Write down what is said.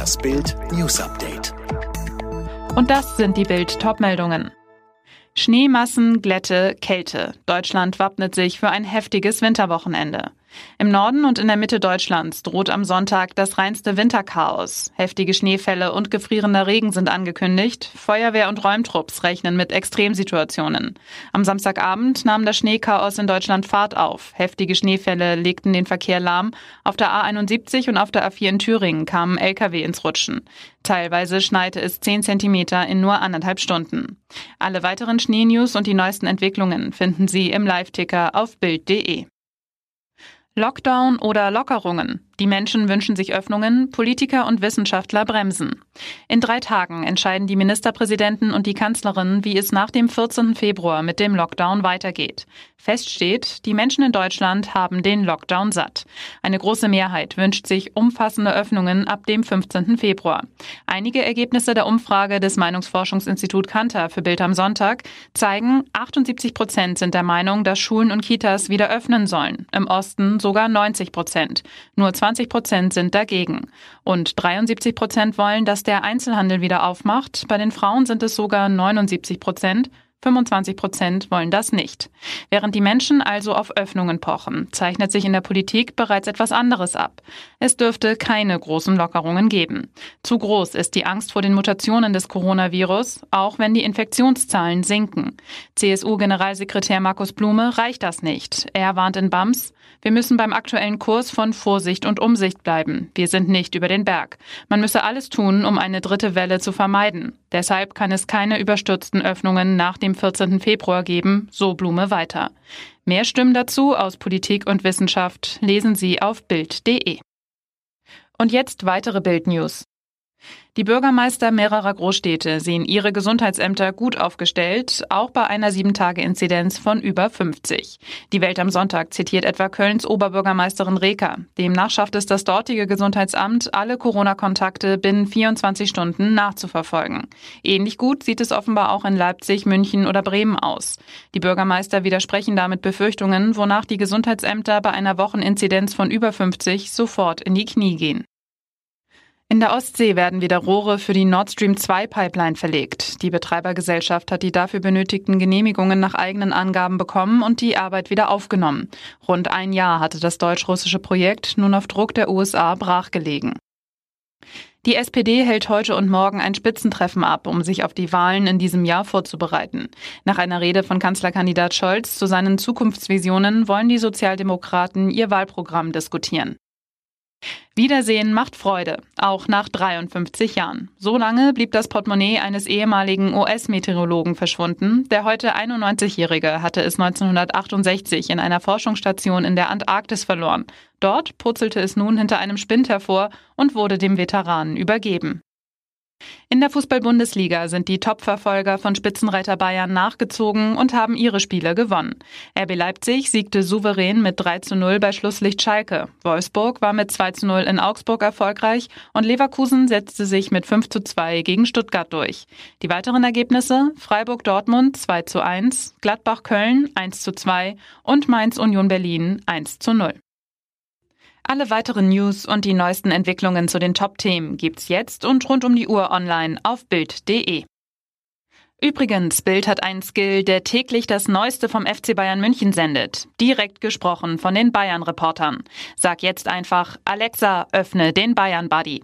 Das Bild News Update. Und das sind die Bild Topmeldungen. Schneemassen, Glätte, Kälte. Deutschland wappnet sich für ein heftiges Winterwochenende. Im Norden und in der Mitte Deutschlands droht am Sonntag das reinste Winterchaos. Heftige Schneefälle und gefrierender Regen sind angekündigt. Feuerwehr und Räumtrupps rechnen mit Extremsituationen. Am Samstagabend nahm das Schneechaos in Deutschland Fahrt auf. Heftige Schneefälle legten den Verkehr lahm. Auf der A71 und auf der A4 in Thüringen kamen Lkw ins Rutschen. Teilweise schneite es 10 Zentimeter in nur anderthalb Stunden. Alle weiteren Schneenews und die neuesten Entwicklungen finden Sie im Live-Ticker auf Bild.de. Lockdown oder Lockerungen. Die Menschen wünschen sich Öffnungen, Politiker und Wissenschaftler bremsen. In drei Tagen entscheiden die Ministerpräsidenten und die Kanzlerin, wie es nach dem 14. Februar mit dem Lockdown weitergeht. Fest steht, die Menschen in Deutschland haben den Lockdown satt. Eine große Mehrheit wünscht sich umfassende Öffnungen ab dem 15. Februar. Einige Ergebnisse der Umfrage des Meinungsforschungsinstitut Kantar für Bild am Sonntag zeigen, 78 Prozent sind der Meinung, dass Schulen und Kitas wieder öffnen sollen. Im Osten sogar 90 Prozent. Nur 20 Prozent sind dagegen. Und 73 Prozent wollen, dass der Einzelhandel wieder aufmacht. Bei den Frauen sind es sogar 79 Prozent. 25 Prozent wollen das nicht. Während die Menschen also auf Öffnungen pochen, zeichnet sich in der Politik bereits etwas anderes ab. Es dürfte keine großen Lockerungen geben. Zu groß ist die Angst vor den Mutationen des Coronavirus, auch wenn die Infektionszahlen sinken. CSU-Generalsekretär Markus Blume reicht das nicht. Er warnt in BAMS, wir müssen beim aktuellen Kurs von Vorsicht und Umsicht bleiben. Wir sind nicht über den Berg. Man müsse alles tun, um eine dritte Welle zu vermeiden. Deshalb kann es keine überstürzten Öffnungen nach dem 14. Februar geben, so Blume weiter. Mehr Stimmen dazu aus Politik und Wissenschaft lesen Sie auf Bild.de. Und jetzt weitere Bild-News. Die Bürgermeister mehrerer Großstädte sehen ihre Gesundheitsämter gut aufgestellt, auch bei einer 7-Tage-Inzidenz von über 50. Die Welt am Sonntag zitiert etwa Kölns Oberbürgermeisterin Reker. Demnach schafft es das dortige Gesundheitsamt, alle Corona-Kontakte binnen 24 Stunden nachzuverfolgen. Ähnlich gut sieht es offenbar auch in Leipzig, München oder Bremen aus. Die Bürgermeister widersprechen damit Befürchtungen, wonach die Gesundheitsämter bei einer Wocheninzidenz von über 50 sofort in die Knie gehen. In der Ostsee werden wieder Rohre für die Nord Stream 2 Pipeline verlegt. Die Betreibergesellschaft hat die dafür benötigten Genehmigungen nach eigenen Angaben bekommen und die Arbeit wieder aufgenommen. Rund ein Jahr hatte das deutsch-russische Projekt nun auf Druck der USA brachgelegen. Die SPD hält heute und morgen ein Spitzentreffen ab, um sich auf die Wahlen in diesem Jahr vorzubereiten. Nach einer Rede von Kanzlerkandidat Scholz zu seinen Zukunftsvisionen wollen die Sozialdemokraten ihr Wahlprogramm diskutieren. Wiedersehen macht Freude, auch nach 53 Jahren. So lange blieb das Portemonnaie eines ehemaligen US-Meteorologen verschwunden. Der heute 91-Jährige hatte es 1968 in einer Forschungsstation in der Antarktis verloren. Dort purzelte es nun hinter einem Spind hervor und wurde dem Veteranen übergeben. In der Fußball-Bundesliga sind die Topverfolger von Spitzenreiter Bayern nachgezogen und haben ihre Spiele gewonnen. RB Leipzig siegte souverän mit 3 zu 0 bei Schlusslicht Schalke. Wolfsburg war mit 2 zu 0 in Augsburg erfolgreich und Leverkusen setzte sich mit 5 zu 2 gegen Stuttgart durch. Die weiteren Ergebnisse Freiburg Dortmund 2 zu 1, Gladbach Köln 1 zu 2 und Mainz Union Berlin 1 zu 0. Alle weiteren News und die neuesten Entwicklungen zu den Top-Themen gibt's jetzt und rund um die Uhr online auf Bild.de. Übrigens, Bild hat einen Skill, der täglich das Neueste vom FC Bayern München sendet. Direkt gesprochen von den Bayern-Reportern. Sag jetzt einfach, Alexa, öffne den Bayern-Buddy.